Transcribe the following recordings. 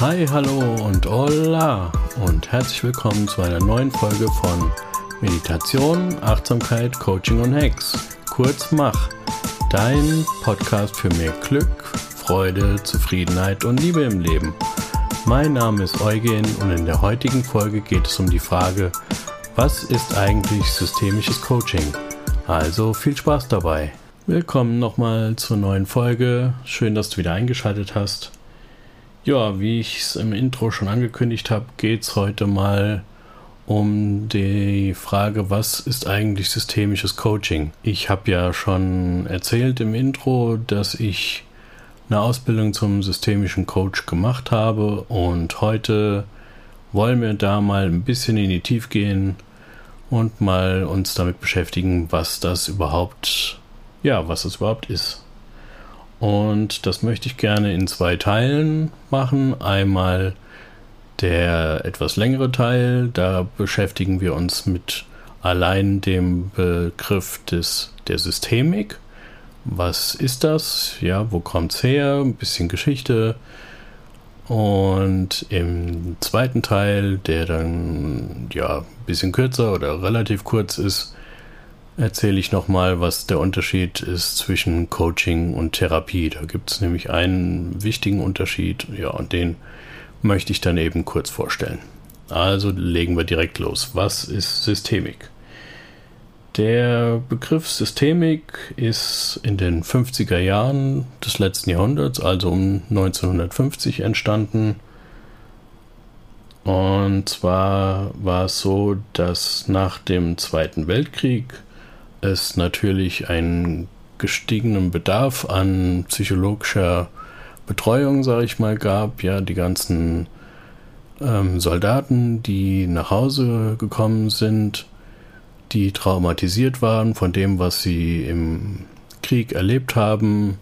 Hi, hallo und hola und herzlich willkommen zu einer neuen Folge von Meditation, Achtsamkeit, Coaching und Hacks. Kurz Mach, dein Podcast für mehr Glück, Freude, Zufriedenheit und Liebe im Leben. Mein Name ist Eugen und in der heutigen Folge geht es um die Frage, was ist eigentlich systemisches Coaching? Also viel Spaß dabei. Willkommen nochmal zur neuen Folge. Schön, dass du wieder eingeschaltet hast. Ja, wie ich es im Intro schon angekündigt habe, geht es heute mal um die Frage, was ist eigentlich systemisches Coaching? Ich habe ja schon erzählt im Intro, dass ich eine Ausbildung zum systemischen Coach gemacht habe und heute wollen wir da mal ein bisschen in die Tiefe gehen und mal uns damit beschäftigen, was das überhaupt, ja, was das überhaupt ist. Und das möchte ich gerne in zwei Teilen machen. Einmal der etwas längere Teil, da beschäftigen wir uns mit allein dem Begriff des, der Systemik. Was ist das? Ja, wo es her? Ein bisschen Geschichte. Und im zweiten Teil, der dann ja ein bisschen kürzer oder relativ kurz ist, erzähle ich nochmal, was der Unterschied ist zwischen Coaching und Therapie. Da gibt es nämlich einen wichtigen Unterschied, ja, und den möchte ich dann eben kurz vorstellen. Also legen wir direkt los. Was ist Systemik? Der Begriff Systemik ist in den 50er Jahren des letzten Jahrhunderts, also um 1950, entstanden. Und zwar war es so, dass nach dem Zweiten Weltkrieg es natürlich einen gestiegenen Bedarf an psychologischer Betreuung, sage ich mal, gab. Ja, die ganzen ähm, Soldaten, die nach Hause gekommen sind, die traumatisiert waren von dem, was sie im Krieg erlebt haben,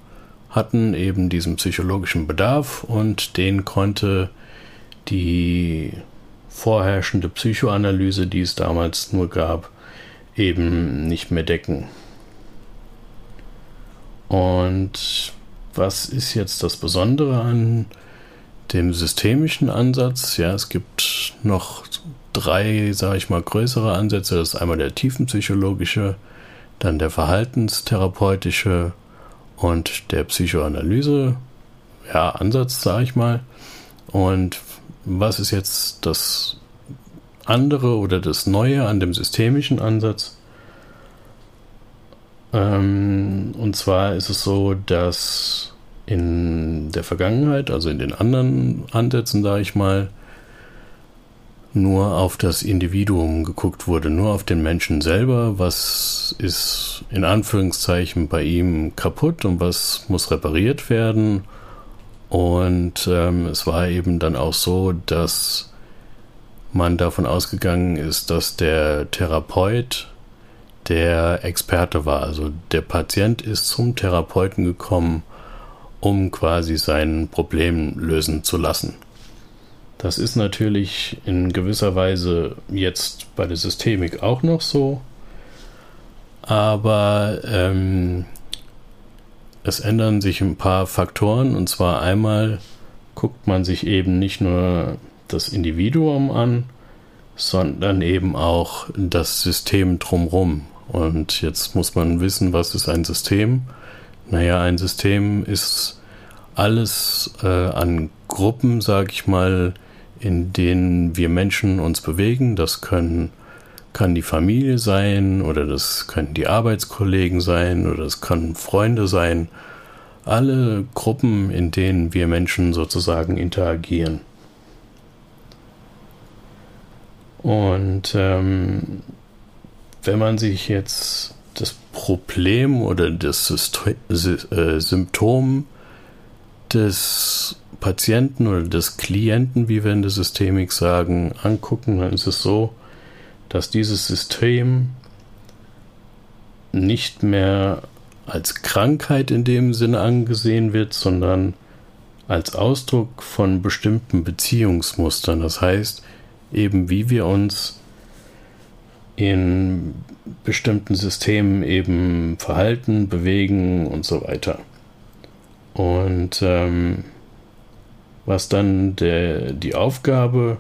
hatten eben diesen psychologischen Bedarf und den konnte die vorherrschende Psychoanalyse, die es damals nur gab, eben nicht mehr decken. Und was ist jetzt das Besondere an dem systemischen Ansatz? Ja, es gibt noch drei, sage ich mal, größere Ansätze. Das ist einmal der tiefenpsychologische, dann der verhaltenstherapeutische und der Psychoanalyse. Ja, Ansatz, sage ich mal. Und was ist jetzt das andere oder das Neue an dem systemischen Ansatz. Ähm, und zwar ist es so, dass in der Vergangenheit, also in den anderen Ansätzen, sage ich mal, nur auf das Individuum geguckt wurde, nur auf den Menschen selber, was ist in Anführungszeichen bei ihm kaputt und was muss repariert werden. Und ähm, es war eben dann auch so, dass man davon ausgegangen ist, dass der Therapeut der Experte war. Also der Patient ist zum Therapeuten gekommen, um quasi sein Problem lösen zu lassen. Das ist natürlich in gewisser Weise jetzt bei der Systemik auch noch so, aber ähm, es ändern sich ein paar Faktoren und zwar einmal guckt man sich eben nicht nur das Individuum an, sondern eben auch das System drumherum. Und jetzt muss man wissen, was ist ein System? Naja, ein System ist alles äh, an Gruppen, sag ich mal, in denen wir Menschen uns bewegen. Das können, kann die Familie sein oder das können die Arbeitskollegen sein oder das können Freunde sein. Alle Gruppen, in denen wir Menschen sozusagen interagieren. Und ähm, wenn man sich jetzt das Problem oder das äh, Symptom des Patienten oder des Klienten, wie wir in der Systemik sagen, angucken, dann ist es so, dass dieses System nicht mehr als Krankheit in dem Sinne angesehen wird, sondern als Ausdruck von bestimmten Beziehungsmustern. Das heißt, eben wie wir uns in bestimmten Systemen eben verhalten, bewegen und so weiter. Und ähm, was dann der, die Aufgabe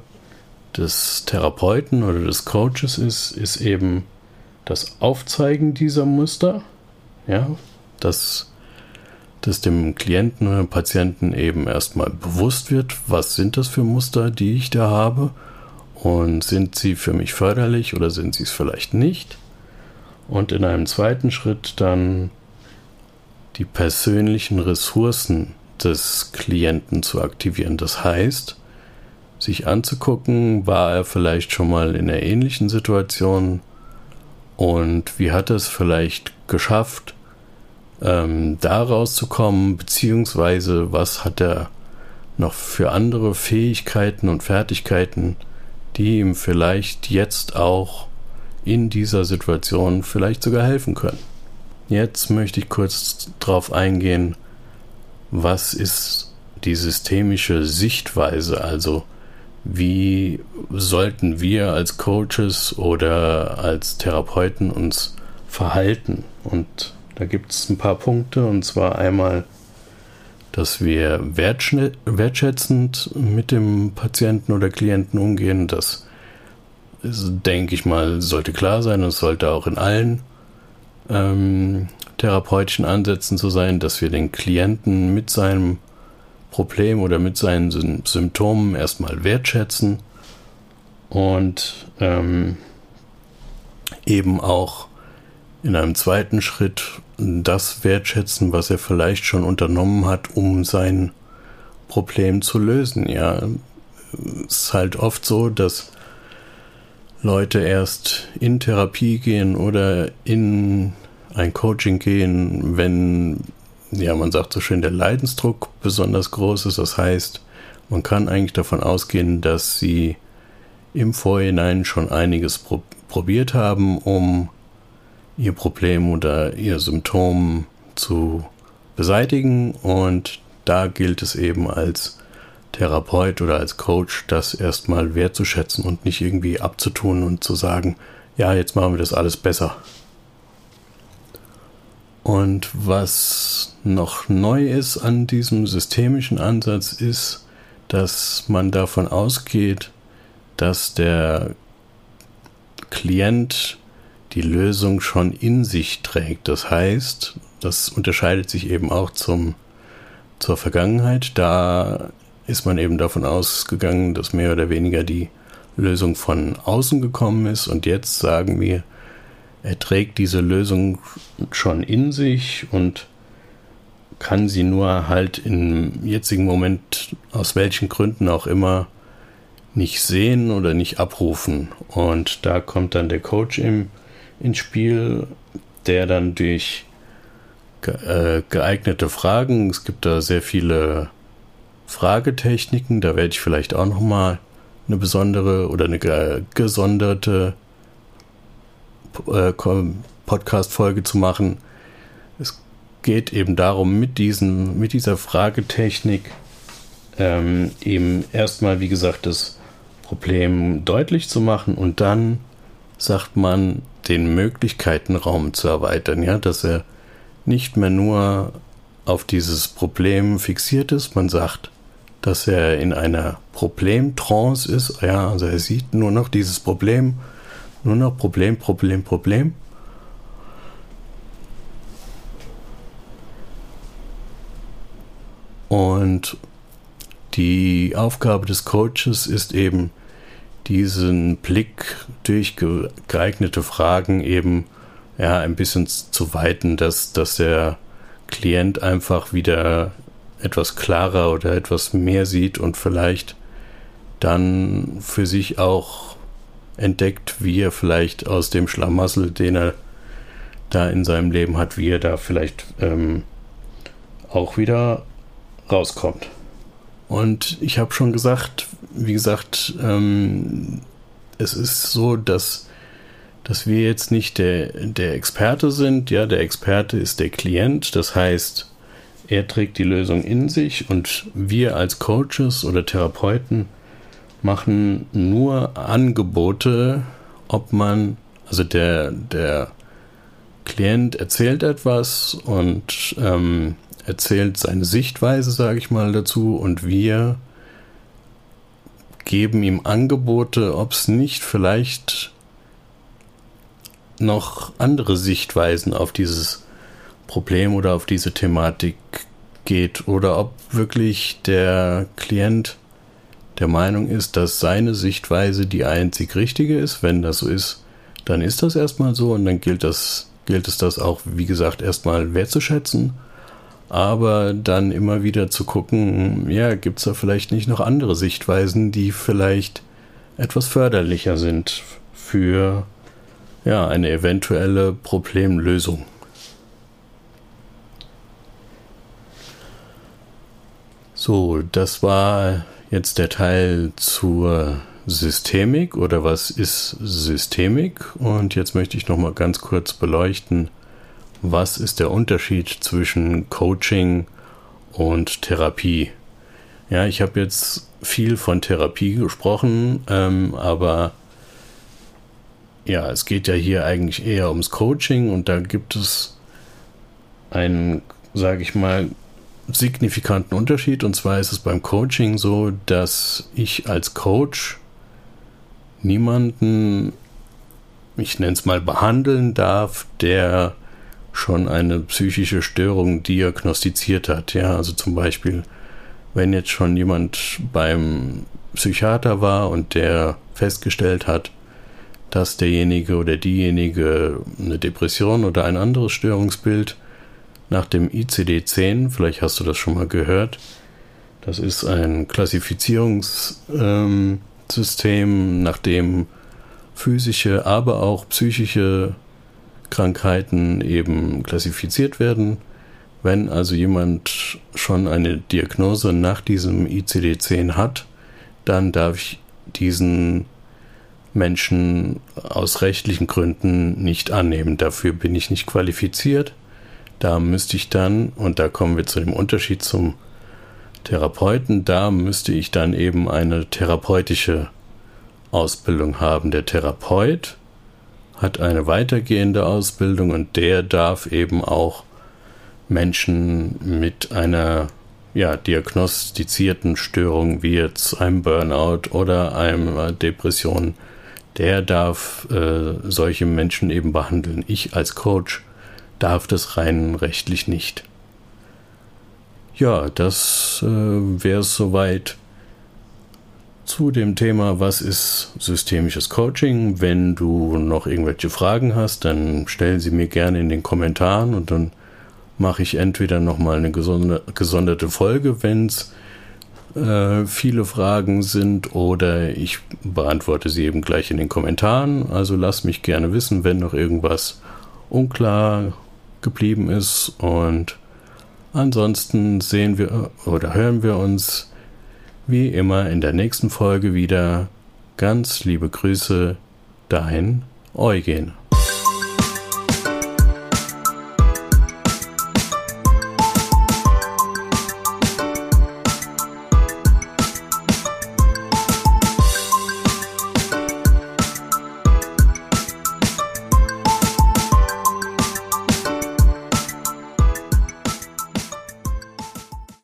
des Therapeuten oder des Coaches ist, ist eben das Aufzeigen dieser Muster, ja, dass, dass dem Klienten oder Patienten eben erstmal bewusst wird, was sind das für Muster, die ich da habe und sind sie für mich förderlich oder sind sie es vielleicht nicht. Und in einem zweiten Schritt dann die persönlichen Ressourcen des Klienten zu aktivieren. Das heißt, sich anzugucken, war er vielleicht schon mal in einer ähnlichen Situation und wie hat er es vielleicht geschafft, ähm, da rauszukommen, beziehungsweise was hat er noch für andere Fähigkeiten und Fertigkeiten, die ihm vielleicht jetzt auch in dieser Situation vielleicht sogar helfen können. Jetzt möchte ich kurz darauf eingehen, was ist die systemische Sichtweise, also wie sollten wir als Coaches oder als Therapeuten uns verhalten. Und da gibt es ein paar Punkte, und zwar einmal, dass wir wertschätzend mit dem Patienten oder Klienten umgehen. Das denke ich mal, sollte klar sein und sollte auch in allen ähm, therapeutischen Ansätzen so sein, dass wir den Klienten mit seinem Problem oder mit seinen Symptomen erstmal wertschätzen und ähm, eben auch in einem zweiten Schritt das wertschätzen, was er vielleicht schon unternommen hat, um sein Problem zu lösen. Ja, es ist halt oft so, dass Leute erst in Therapie gehen oder in ein Coaching gehen, wenn, ja, man sagt so schön, der Leidensdruck besonders groß ist. Das heißt, man kann eigentlich davon ausgehen, dass sie im Vorhinein schon einiges pro probiert haben, um ihr Problem oder ihr Symptom zu beseitigen. Und da gilt es eben als Therapeut oder als Coach, das erstmal wertzuschätzen und nicht irgendwie abzutun und zu sagen, ja, jetzt machen wir das alles besser. Und was noch neu ist an diesem systemischen Ansatz ist, dass man davon ausgeht, dass der Klient die Lösung schon in sich trägt. Das heißt, das unterscheidet sich eben auch zum, zur Vergangenheit. Da ist man eben davon ausgegangen, dass mehr oder weniger die Lösung von außen gekommen ist. Und jetzt sagen wir, er trägt diese Lösung schon in sich und kann sie nur halt im jetzigen Moment, aus welchen Gründen auch immer, nicht sehen oder nicht abrufen. Und da kommt dann der Coach im, ins Spiel, der dann durch äh, geeignete Fragen, es gibt da sehr viele Fragetechniken, da werde ich vielleicht auch nochmal eine besondere oder eine gesonderte äh, Podcast-Folge zu machen. Es geht eben darum, mit, diesen, mit dieser Fragetechnik ähm, eben erstmal, wie gesagt, das Problem deutlich zu machen und dann sagt man, den Möglichkeitenraum zu erweitern, ja, dass er nicht mehr nur auf dieses Problem fixiert ist, man sagt, dass er in einer Problemtrance ist, ja, also er sieht nur noch dieses Problem nur noch Problem, Problem, Problem. Und die Aufgabe des Coaches ist eben, diesen Blick durch geeignete Fragen eben ja, ein bisschen zu weiten, dass, dass der Klient einfach wieder etwas klarer oder etwas mehr sieht und vielleicht dann für sich auch entdeckt, wie er vielleicht aus dem Schlamassel, den er da in seinem Leben hat, wie er da vielleicht ähm, auch wieder rauskommt. Und ich habe schon gesagt, wie gesagt, ähm, es ist so, dass, dass wir jetzt nicht der, der Experte sind. Ja, der Experte ist der Klient. Das heißt, er trägt die Lösung in sich und wir als Coaches oder Therapeuten machen nur Angebote, ob man, also der, der Klient erzählt etwas und ähm, erzählt seine Sichtweise, sage ich mal, dazu und wir geben ihm Angebote, ob es nicht vielleicht noch andere Sichtweisen auf dieses Problem oder auf diese Thematik geht oder ob wirklich der Klient der Meinung ist, dass seine Sichtweise die einzig richtige ist. Wenn das so ist, dann ist das erstmal so und dann gilt das, gilt es das auch, wie gesagt, erstmal wertzuschätzen. Aber dann immer wieder zu gucken, ja, gibt es da vielleicht nicht noch andere Sichtweisen, die vielleicht etwas förderlicher sind für ja, eine eventuelle Problemlösung. So, das war jetzt der Teil zur Systemik oder was ist Systemik und jetzt möchte ich noch mal ganz kurz beleuchten, was ist der Unterschied zwischen Coaching und Therapie. Ja, ich habe jetzt viel von Therapie gesprochen, ähm, aber ja, es geht ja hier eigentlich eher ums Coaching und da gibt es einen, sage ich mal, signifikanten Unterschied. Und zwar ist es beim Coaching so, dass ich als Coach niemanden, ich nenne es mal, behandeln darf, der schon eine psychische Störung diagnostiziert hat. Ja, also zum Beispiel, wenn jetzt schon jemand beim Psychiater war und der festgestellt hat, dass derjenige oder diejenige eine Depression oder ein anderes Störungsbild nach dem ICD-10, vielleicht hast du das schon mal gehört, das ist ein Klassifizierungssystem, ähm, nach dem physische, aber auch psychische Krankheiten eben klassifiziert werden. Wenn also jemand schon eine Diagnose nach diesem ICD-10 hat, dann darf ich diesen Menschen aus rechtlichen Gründen nicht annehmen. Dafür bin ich nicht qualifiziert. Da müsste ich dann, und da kommen wir zu dem Unterschied zum Therapeuten, da müsste ich dann eben eine therapeutische Ausbildung haben. Der Therapeut hat eine weitergehende Ausbildung und der darf eben auch Menschen mit einer ja, diagnostizierten Störung wie jetzt einem Burnout oder einer Depression der darf äh, solche Menschen eben behandeln. Ich als Coach darf das rein rechtlich nicht. Ja, das äh, wäre es soweit zu dem Thema, was ist systemisches Coaching. Wenn du noch irgendwelche Fragen hast, dann stell sie mir gerne in den Kommentaren und dann mache ich entweder nochmal eine gesonderte Folge, wenn es äh, viele Fragen sind oder ich beantworte sie eben gleich in den Kommentaren. Also lass mich gerne wissen, wenn noch irgendwas unklar geblieben ist. Und ansonsten sehen wir oder hören wir uns wie immer in der nächsten Folge wieder. Ganz liebe Grüße, dein Eugen.